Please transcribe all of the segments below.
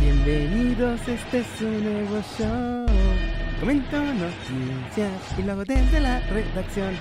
Bienvenidos, este es un nuevo show. Comento noticias y luego desde la redacción.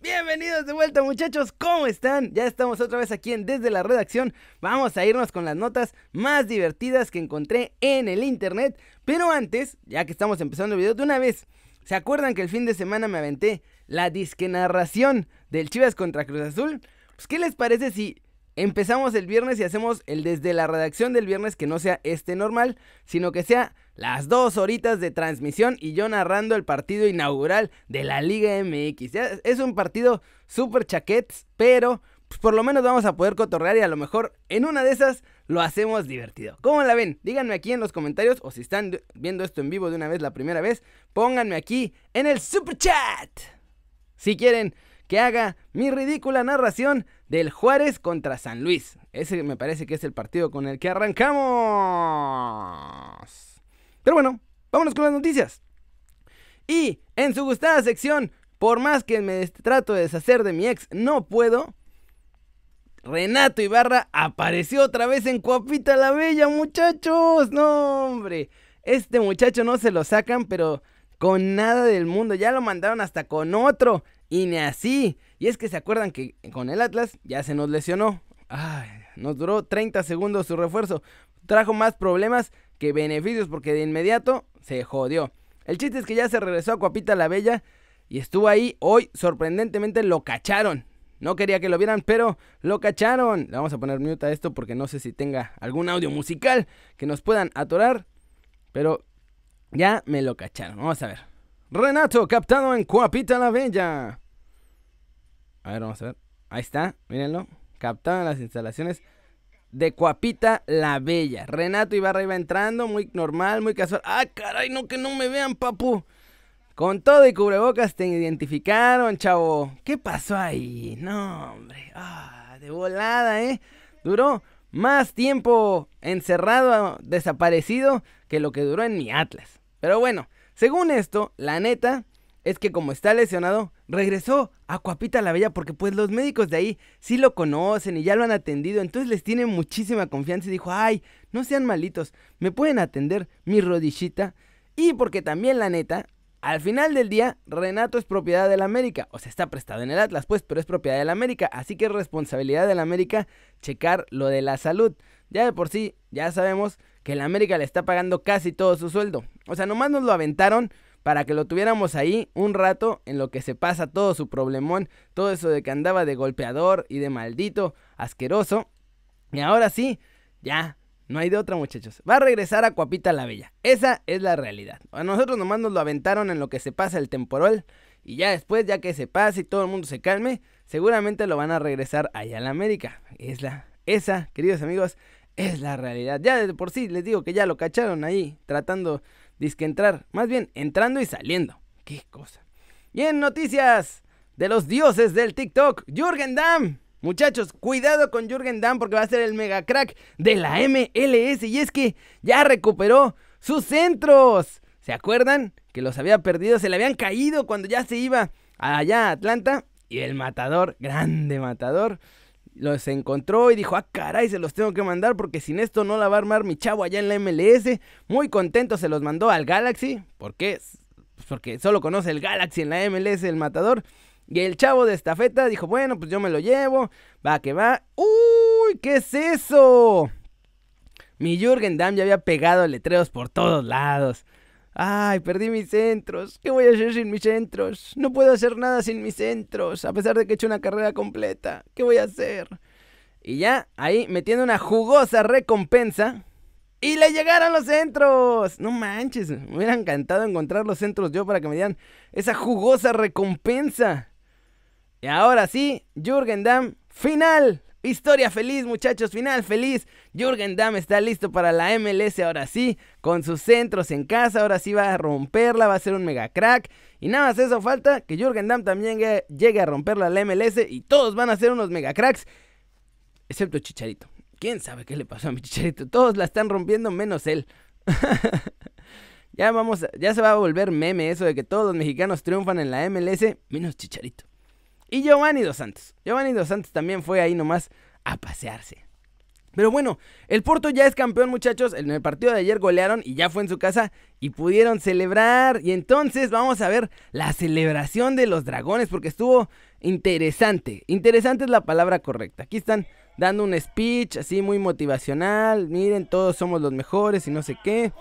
Bienvenidos de vuelta muchachos, ¿cómo están? Ya estamos otra vez aquí en Desde la Redacción. Vamos a irnos con las notas más divertidas que encontré en el internet. Pero antes, ya que estamos empezando el video de una vez, ¿se acuerdan que el fin de semana me aventé la disque narración del Chivas contra Cruz Azul? Pues ¿qué les parece si empezamos el viernes y hacemos el desde la redacción del viernes que no sea este normal, sino que sea las dos horitas de transmisión y yo narrando el partido inaugural de la Liga MX. es un partido súper chaquets, pero pues, por lo menos vamos a poder cotorrear y a lo mejor en una de esas lo hacemos divertido. ¿Cómo la ven? Díganme aquí en los comentarios o si están viendo esto en vivo de una vez la primera vez, pónganme aquí en el super chat. Si quieren que haga mi ridícula narración del Juárez contra San Luis. Ese me parece que es el partido con el que arrancamos. Pero bueno, vámonos con las noticias. Y en su gustada sección, por más que me trato de deshacer de mi ex, no puedo. Renato Ibarra apareció otra vez en Cuapita la Bella, muchachos. No, hombre. Este muchacho no se lo sacan, pero con nada del mundo. Ya lo mandaron hasta con otro. Y ni así. Y es que se acuerdan que con el Atlas ya se nos lesionó. Ay, nos duró 30 segundos su refuerzo. Trajo más problemas que beneficios porque de inmediato se jodió. El chiste es que ya se regresó a Cuapita la Bella y estuvo ahí. Hoy sorprendentemente lo cacharon. No quería que lo vieran, pero lo cacharon. Le vamos a poner mute a esto porque no sé si tenga algún audio musical que nos puedan atorar. Pero ya me lo cacharon. Vamos a ver. Renato captado en Cuapita la Bella. A ver, vamos a ver. Ahí está, mírenlo. Captado en las instalaciones de Cuapita la Bella. Renato Ibarra iba entrando, muy normal, muy casual. ¡Ah, caray! No que no me vean, papu. Con todo y cubrebocas te identificaron, chavo. ¿Qué pasó ahí? No, hombre. Ah, de volada, ¿eh? Duró más tiempo encerrado, desaparecido, que lo que duró en mi Atlas. Pero bueno, según esto, la neta es que como está lesionado, regresó a Cuapita la Bella porque pues los médicos de ahí sí lo conocen y ya lo han atendido, entonces les tiene muchísima confianza y dijo, ay, no sean malitos, me pueden atender mi rodillita. Y porque también la neta, al final del día, Renato es propiedad del América, o sea, está prestado en el Atlas, pues, pero es propiedad del América, así que es responsabilidad del América checar lo de la salud. Ya de por sí, ya sabemos que el América le está pagando casi todo su sueldo. O sea, nomás nos lo aventaron para que lo tuviéramos ahí un rato en lo que se pasa todo su problemón, todo eso de que andaba de golpeador y de maldito, asqueroso. Y ahora sí, ya, no hay de otra muchachos. Va a regresar a Cuapita la Bella. Esa es la realidad. A nosotros nomás nos lo aventaron en lo que se pasa el temporal. Y ya después, ya que se pase y todo el mundo se calme, seguramente lo van a regresar allá a la América. Es la, esa, queridos amigos, es la realidad. Ya de por sí les digo que ya lo cacharon ahí, tratando de entrar. Más bien, entrando y saliendo. Qué cosa. Y en noticias de los dioses del TikTok, Jürgen Damm. Muchachos, cuidado con Jürgen Damm porque va a ser el mega crack de la MLS. Y es que ya recuperó sus centros. ¿Se acuerdan? Que los había perdido, se le habían caído cuando ya se iba allá a Atlanta. Y el matador, grande matador, los encontró y dijo, ah, caray, se los tengo que mandar porque sin esto no la va a armar mi chavo allá en la MLS. Muy contento se los mandó al Galaxy. ¿Por qué? Pues porque solo conoce el Galaxy en la MLS, el matador. Y el chavo de estafeta dijo, bueno, pues yo me lo llevo. Va que va. ¡Uy! ¿Qué es eso? Mi Jürgen Damm ya había pegado letreros por todos lados. Ay, perdí mis centros. ¿Qué voy a hacer sin mis centros? No puedo hacer nada sin mis centros, a pesar de que he hecho una carrera completa. ¿Qué voy a hacer? Y ya, ahí metiendo una jugosa recompensa. Y le llegaron los centros. No manches, me hubiera encantado encontrar los centros yo para que me dieran esa jugosa recompensa. Y ahora sí, Jürgen Damm, final. Historia feliz, muchachos, final feliz. Jürgen Damm está listo para la MLS ahora sí, con sus centros en casa, ahora sí va a romperla, va a ser un mega crack. Y nada más eso falta, que Jürgen Damm también llegue, a romperla a la MLS y todos van a ser unos mega cracks, excepto Chicharito. ¿Quién sabe qué le pasó a mi Chicharito? Todos la están rompiendo menos él. ya vamos, ya se va a volver meme eso de que todos los mexicanos triunfan en la MLS menos Chicharito. Y Giovanni Dos Santos. Giovanni Dos Santos también fue ahí nomás a pasearse. Pero bueno, el Porto ya es campeón, muchachos. En el partido de ayer golearon y ya fue en su casa y pudieron celebrar. Y entonces vamos a ver la celebración de los dragones porque estuvo interesante. Interesante es la palabra correcta. Aquí están dando un speech así muy motivacional. Miren, todos somos los mejores y no sé qué.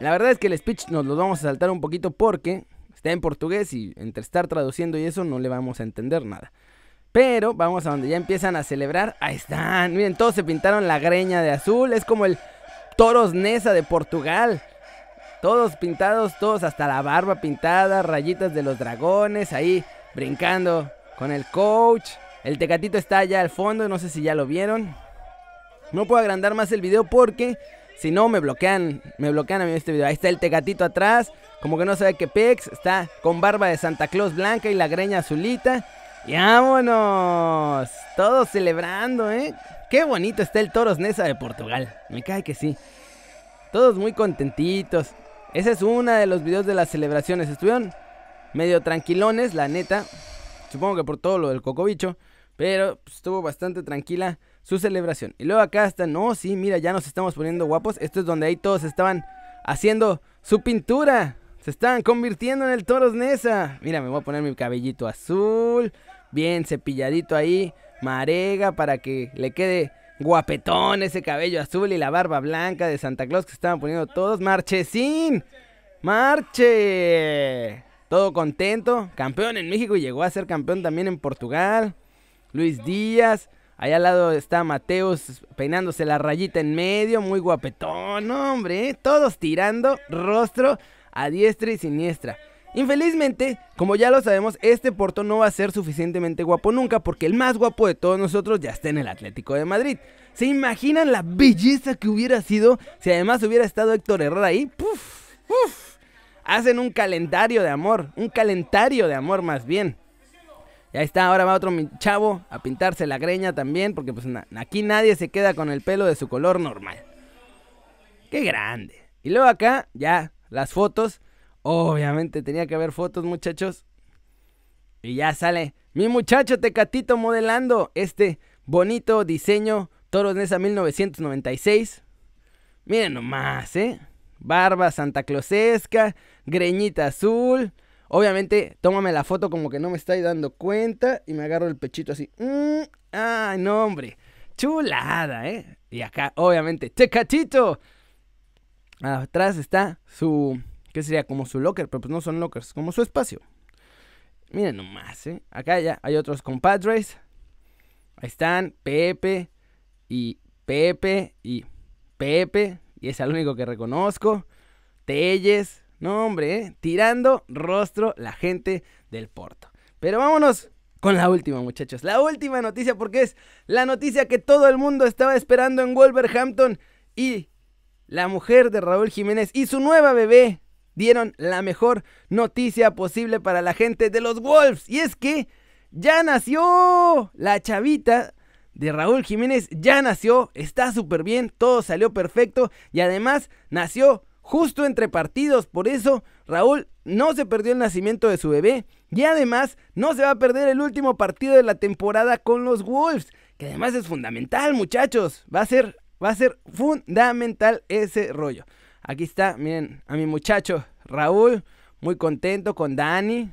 La verdad es que el speech nos lo vamos a saltar un poquito porque está en portugués y entre estar traduciendo y eso no le vamos a entender nada. Pero vamos a donde ya empiezan a celebrar. Ahí están. Miren, todos se pintaron la greña de azul. Es como el Toros Nesa de Portugal. Todos pintados, todos hasta la barba pintada, rayitas de los dragones, ahí brincando con el coach. El tecatito está allá al fondo, no sé si ya lo vieron. No puedo agrandar más el video porque si no me bloquean, me bloquean a mí este video. Ahí está el tecatito atrás, como que no sabe qué pex, está con barba de Santa Claus blanca y la greña azulita. Y vámonos. Todos celebrando, ¿eh? Qué bonito está el Toros Nesa de Portugal. Me cae que sí. Todos muy contentitos. Ese es uno de los videos de las celebraciones. Estuvieron medio tranquilones, la neta. Supongo que por todo lo del cocobicho. Pero pues, estuvo bastante tranquila su celebración. Y luego acá está, no, sí, mira, ya nos estamos poniendo guapos. Esto es donde ahí todos estaban haciendo su pintura. Se estaban convirtiendo en el Toros Nesa. Mira, me voy a poner mi cabellito azul bien cepilladito ahí, marega para que le quede guapetón ese cabello azul y la barba blanca de Santa Claus que estaban poniendo todos. Marchesín, marche. Todo contento, campeón en México y llegó a ser campeón también en Portugal. Luis Díaz, allá al lado está Mateus peinándose la rayita en medio, muy guapetón, hombre, ¿eh? todos tirando rostro a diestra y siniestra. Infelizmente, como ya lo sabemos, este Porto no va a ser suficientemente guapo nunca porque el más guapo de todos nosotros ya está en el Atlético de Madrid. ¿Se imaginan la belleza que hubiera sido si además hubiera estado Héctor Herrera ahí? ¡Puf! ¡Puf! Hacen un calendario de amor, un calendario de amor más bien. Y ahí está, ahora va otro chavo a pintarse la greña también, porque pues aquí nadie se queda con el pelo de su color normal. ¡Qué grande! Y luego acá, ya, las fotos. Obviamente tenía que haber fotos, muchachos. Y ya sale mi muchacho Tecatito modelando este bonito diseño Toros Nesa 1996. Miren nomás, ¿eh? Barba Santa Clausesca, greñita azul. Obviamente, tómame la foto como que no me estoy dando cuenta y me agarro el pechito así. Mm, ¡Ay, no, hombre! Chulada, ¿eh? Y acá, obviamente, Tecatito. Atrás está su ¿Qué sería? Como su locker, pero pues no son lockers, como su espacio. Miren nomás, ¿eh? Acá ya hay otros compadres. Ahí están Pepe y Pepe y Pepe. Y es el único que reconozco. Telles. No, hombre, ¿eh? Tirando rostro la gente del Porto. Pero vámonos con la última, muchachos. La última noticia porque es la noticia que todo el mundo estaba esperando en Wolverhampton. Y la mujer de Raúl Jiménez y su nueva bebé dieron la mejor noticia posible para la gente de los Wolves. Y es que ya nació la chavita de Raúl Jiménez, ya nació, está súper bien, todo salió perfecto y además nació justo entre partidos. Por eso Raúl no se perdió el nacimiento de su bebé y además no se va a perder el último partido de la temporada con los Wolves, que además es fundamental, muchachos. Va a ser va a ser fundamental ese rollo. Aquí está, miren, a mi muchacho Raúl, muy contento con Dani.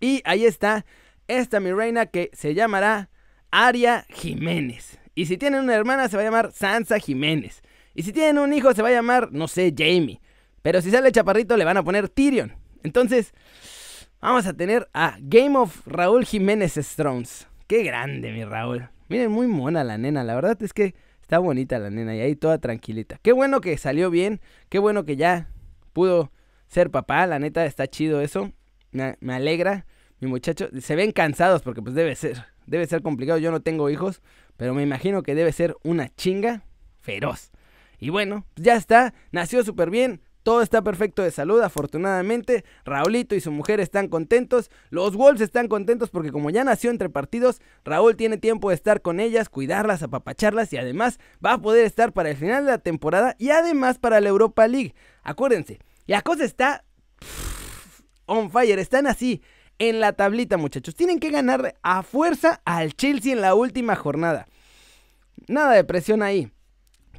Y ahí está esta mi reina que se llamará Aria Jiménez. Y si tienen una hermana se va a llamar Sansa Jiménez. Y si tienen un hijo se va a llamar, no sé, Jamie. Pero si sale chaparrito le van a poner Tyrion. Entonces, vamos a tener a Game of Raúl Jiménez Strons. Qué grande, mi Raúl. Miren, muy mona la nena. La verdad es que Está bonita la nena y ahí toda tranquilita. Qué bueno que salió bien. Qué bueno que ya pudo ser papá. La neta está chido eso. Me, alegra. Mi muchacho. Se ven cansados porque pues debe ser. Debe ser complicado. Yo no tengo hijos. Pero me imagino que debe ser una chinga feroz. Y bueno, ya está. Nació súper bien. Todo está perfecto de salud, afortunadamente. Raulito y su mujer están contentos. Los Wolves están contentos porque como ya nació entre partidos, Raúl tiene tiempo de estar con ellas, cuidarlas, apapacharlas y además va a poder estar para el final de la temporada y además para la Europa League. Acuérdense, la cosa está on fire, están así en la tablita muchachos. Tienen que ganar a fuerza al Chelsea en la última jornada. nada de presión ahí.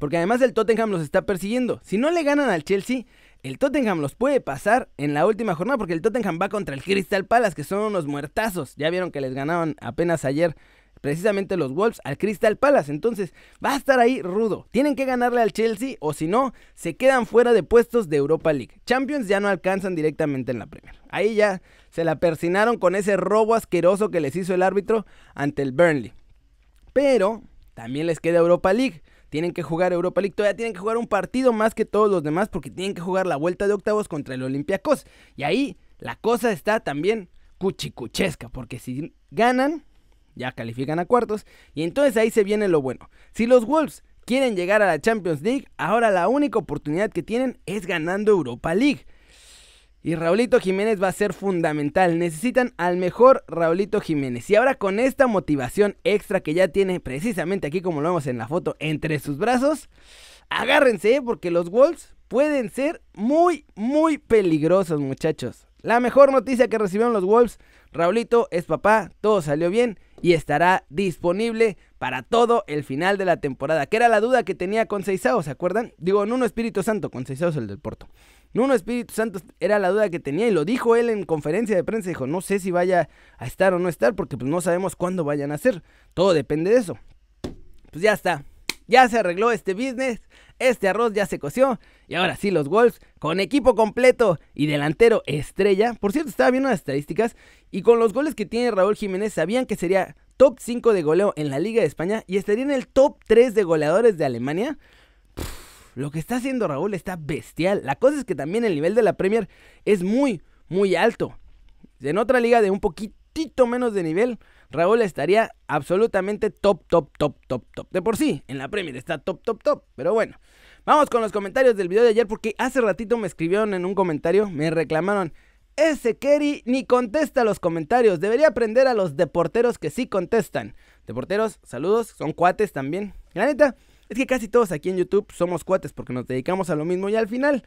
Porque además el Tottenham los está persiguiendo. Si no le ganan al Chelsea, el Tottenham los puede pasar en la última jornada porque el Tottenham va contra el Crystal Palace, que son unos muertazos. Ya vieron que les ganaban apenas ayer precisamente los Wolves al Crystal Palace. Entonces va a estar ahí rudo. Tienen que ganarle al Chelsea o si no, se quedan fuera de puestos de Europa League. Champions ya no alcanzan directamente en la Premier. Ahí ya se la persinaron con ese robo asqueroso que les hizo el árbitro ante el Burnley. Pero también les queda Europa League. Tienen que jugar Europa League, todavía tienen que jugar un partido más que todos los demás porque tienen que jugar la vuelta de octavos contra el Olympiacos. Y ahí la cosa está también cuchicuchesca, porque si ganan, ya califican a cuartos, y entonces ahí se viene lo bueno. Si los Wolves quieren llegar a la Champions League, ahora la única oportunidad que tienen es ganando Europa League. Y Raulito Jiménez va a ser fundamental. Necesitan al mejor Raulito Jiménez. Y ahora con esta motivación extra que ya tiene precisamente aquí como lo vemos en la foto entre sus brazos, agárrense ¿eh? porque los Wolves pueden ser muy, muy peligrosos muchachos. La mejor noticia que recibieron los Wolves, Raulito es papá, todo salió bien y estará disponible para todo el final de la temporada. Que era la duda que tenía con Seisao, ¿se acuerdan? Digo, Nuno Espíritu Santo, con Seisao es el del Porto. Nuno Espíritu Santo era la duda que tenía y lo dijo él en conferencia de prensa. Dijo, no sé si vaya a estar o no estar porque pues no sabemos cuándo vayan a ser. Todo depende de eso. Pues ya está. Ya se arregló este business. Este arroz ya se coció. Y ahora sí, los Wolves con equipo completo y delantero estrella. Por cierto, estaba viendo las estadísticas. Y con los goles que tiene Raúl Jiménez, sabían que sería top 5 de goleo en la Liga de España y estaría en el top 3 de goleadores de Alemania. Lo que está haciendo Raúl está bestial. La cosa es que también el nivel de la Premier es muy, muy alto. En otra liga de un poquitito menos de nivel, Raúl estaría absolutamente top, top, top, top, top. De por sí, en la Premier está top, top, top. Pero bueno, vamos con los comentarios del video de ayer porque hace ratito me escribieron en un comentario, me reclamaron. Ese Kerry ni contesta los comentarios. Debería aprender a los deporteros que sí contestan. Deporteros, saludos, son cuates también. La neta, es que casi todos aquí en YouTube somos cuates porque nos dedicamos a lo mismo y al final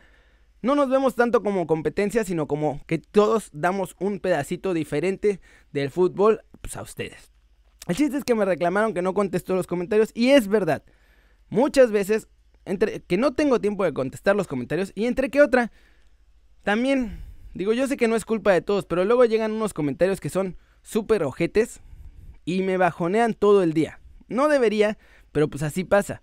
no nos vemos tanto como competencia, sino como que todos damos un pedacito diferente del fútbol pues, a ustedes. El chiste es que me reclamaron que no contestó los comentarios y es verdad. Muchas veces, entre que no tengo tiempo de contestar los comentarios y entre que otra, también, digo, yo sé que no es culpa de todos, pero luego llegan unos comentarios que son súper ojetes y me bajonean todo el día. No debería, pero pues así pasa.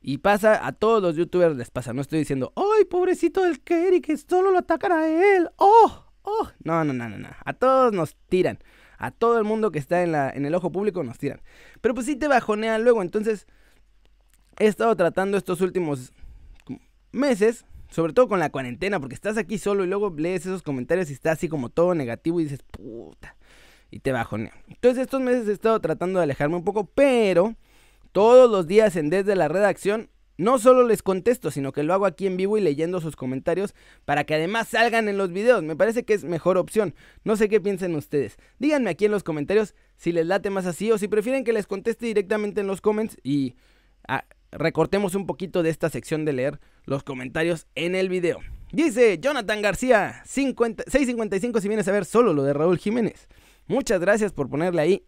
Y pasa, a todos los youtubers les pasa. No estoy diciendo, ¡ay, pobrecito del Kerry, que solo lo atacan a él! ¡Oh! ¡Oh! No, no, no, no, no. A todos nos tiran. A todo el mundo que está en, la, en el ojo público nos tiran. Pero pues sí te bajonean luego. Entonces, he estado tratando estos últimos meses, sobre todo con la cuarentena, porque estás aquí solo y luego lees esos comentarios y está así como todo negativo y dices, puta. Y te bajonean. Entonces, estos meses he estado tratando de alejarme un poco, pero todos los días en Desde la Redacción no solo les contesto, sino que lo hago aquí en vivo y leyendo sus comentarios para que además salgan en los videos. Me parece que es mejor opción. No sé qué piensen ustedes. Díganme aquí en los comentarios si les late más así o si prefieren que les conteste directamente en los comments y ah, recortemos un poquito de esta sección de leer los comentarios en el video. Dice Jonathan García, 655 si vienes a ver solo lo de Raúl Jiménez. Muchas gracias por ponerle ahí.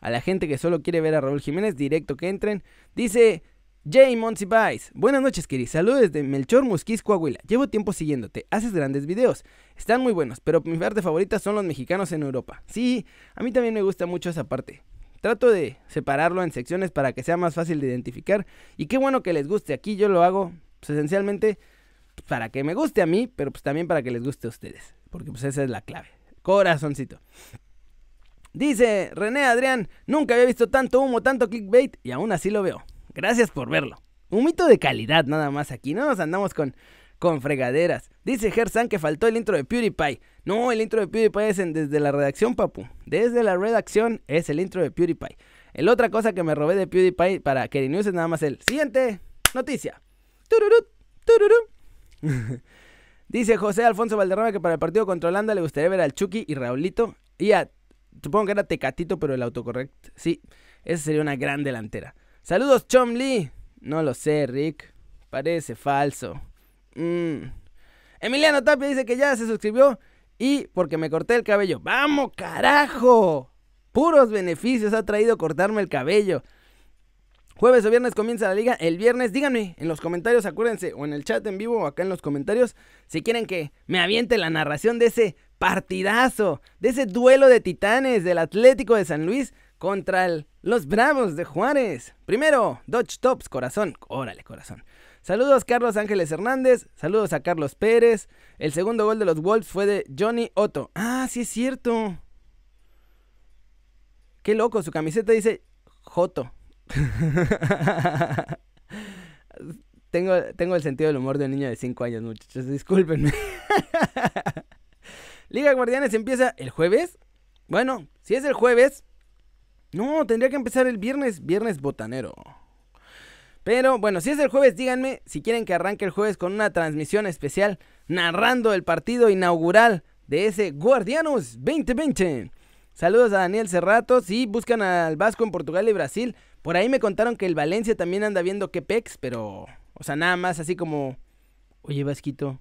A la gente que solo quiere ver a Raúl Jiménez, directo que entren. Dice Jay Monsiváis, buenas noches, Kiri. Saludos desde Melchor, Musquis, Coahuila. Llevo tiempo siguiéndote. Haces grandes videos. Están muy buenos, pero mi parte favorita son los mexicanos en Europa. Sí, a mí también me gusta mucho esa parte. Trato de separarlo en secciones para que sea más fácil de identificar. Y qué bueno que les guste. Aquí yo lo hago pues, esencialmente pues, para que me guste a mí, pero pues también para que les guste a ustedes. Porque pues esa es la clave. Corazoncito. Dice René Adrián, nunca había visto tanto humo, tanto clickbait y aún así lo veo. Gracias por verlo. Un mito de calidad nada más aquí, no nos andamos con, con fregaderas. Dice Gersan que faltó el intro de PewDiePie. No, el intro de PewDiePie es desde la redacción, papu. Desde la redacción es el intro de PewDiePie. El otra cosa que me robé de PewDiePie para Kerry News es nada más el siguiente noticia. Dice José Alfonso Valderrama que para el partido contra Holanda le gustaría ver al Chucky y Raulito y a Supongo que era Tecatito, pero el autocorrect. Sí, esa sería una gran delantera. Saludos, Chom Lee. No lo sé, Rick. Parece falso. Mm. Emiliano Tapia dice que ya se suscribió y porque me corté el cabello. ¡Vamos, carajo! Puros beneficios ha traído cortarme el cabello. Jueves o viernes comienza la liga. El viernes, díganme en los comentarios, acuérdense, o en el chat en vivo o acá en los comentarios, si quieren que me aviente la narración de ese partidazo, de ese duelo de titanes del Atlético de San Luis contra los Bravos de Juárez. Primero, Dodge Tops, corazón. Órale, corazón. Saludos Carlos Ángeles Hernández, saludos a Carlos Pérez. El segundo gol de los Wolves fue de Johnny Otto. Ah, sí es cierto. Qué loco, su camiseta dice Joto. tengo, tengo el sentido del humor de un niño de 5 años, muchachos. Discúlpenme. Liga Guardianes empieza el jueves. Bueno, si es el jueves. No, tendría que empezar el viernes. Viernes botanero. Pero bueno, si es el jueves, díganme si quieren que arranque el jueves con una transmisión especial narrando el partido inaugural de ese Guardianos 2020. Saludos a Daniel Cerrato. Sí, buscan al Vasco en Portugal y Brasil. Por ahí me contaron que el Valencia también anda viendo qué pex, pero. O sea, nada más así como. Oye, Vasquito,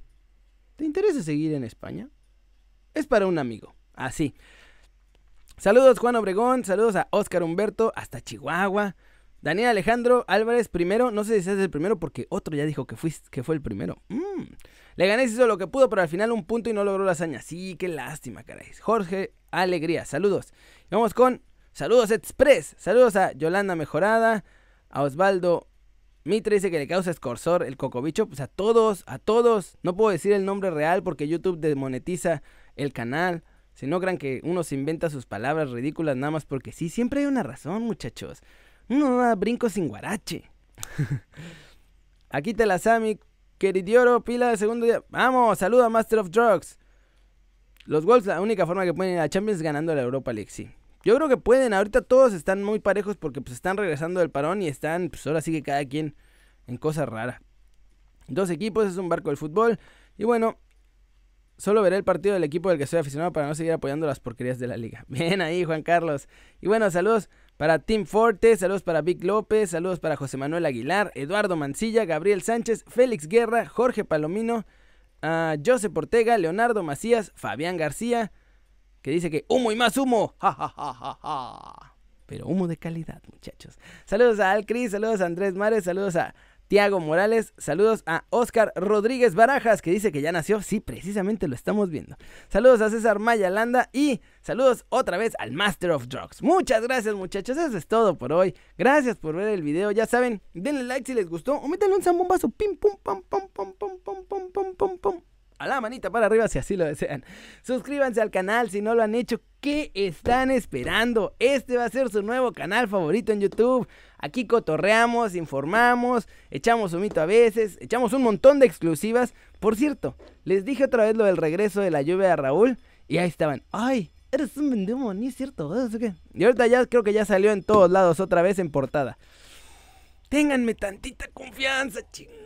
¿te interesa seguir en España? Es para un amigo. Así. Saludos Juan Obregón, saludos a Oscar Humberto, hasta Chihuahua. Daniel Alejandro Álvarez primero, no sé si es el primero porque otro ya dijo que, que fue el primero. Mm. Le gané hizo lo que pudo, pero al final un punto y no logró la hazaña. Sí, qué lástima, caray. Jorge Alegría, saludos. vamos con Saludos Express. Saludos a Yolanda Mejorada, a Osvaldo Mitre dice que le causa escorsor el cocobicho. Pues a todos, a todos. No puedo decir el nombre real porque YouTube desmonetiza el canal. Si no crean que uno se inventa sus palabras ridículas nada más porque sí, siempre hay una razón, muchachos. Uno da brinco sin guarache. Aquí te la Sami, queridioro, pila de segundo día. Vamos, saluda Master of Drugs. Los Wolves, la única forma que pueden ir a Champions es ganando la Europa League, sí. Yo creo que pueden, ahorita todos están muy parejos porque pues están regresando del parón y están, pues ahora sí que cada quien en cosas raras. Dos equipos, es un barco del fútbol. Y bueno, solo veré el partido del equipo del que soy aficionado para no seguir apoyando las porquerías de la liga. Bien ahí, Juan Carlos. Y bueno, saludos para Tim Forte, saludos para Vic López, saludos para José Manuel Aguilar, Eduardo Mancilla, Gabriel Sánchez, Félix Guerra, Jorge Palomino, uh, José Portega, Leonardo Macías, Fabián García, que dice que humo y más humo. Ja, ja, ja, ja, ja. Pero humo de calidad, muchachos. Saludos a Alcris, saludos a Andrés Mares, saludos a Tiago Morales, saludos a Oscar Rodríguez Barajas, que dice que ya nació. Sí, precisamente lo estamos viendo. Saludos a César Maya Landa y saludos otra vez al Master of Drugs. Muchas gracias, muchachos. Eso es todo por hoy. Gracias por ver el video. Ya saben, denle like si les gustó o métanle un zambombazo. Pim, pum, pam, pam, pam, pam, pam, pam, pam, pam, pam a la manita para arriba si así lo desean. Suscríbanse al canal si no lo han hecho. ¿Qué están esperando? Este va a ser su nuevo canal favorito en YouTube. Aquí cotorreamos, informamos, echamos un mito a veces, echamos un montón de exclusivas. Por cierto, les dije otra vez lo del regreso de la lluvia de Raúl y ahí estaban. ¡Ay! Eres un ni es cierto. Y ahorita ya creo que ya salió en todos lados otra vez en portada. Ténganme tantita confianza, ching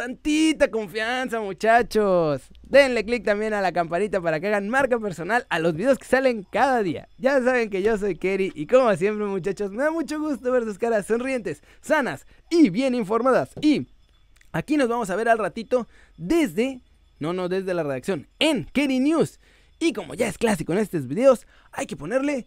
tantita confianza, muchachos. Denle click también a la campanita para que hagan marca personal a los videos que salen cada día. Ya saben que yo soy Kerry y como siempre, muchachos, me da mucho gusto ver sus caras sonrientes, sanas y bien informadas. Y aquí nos vamos a ver al ratito desde, no, no, desde la redacción, en Kerry News. Y como ya es clásico en estos videos, hay que ponerle...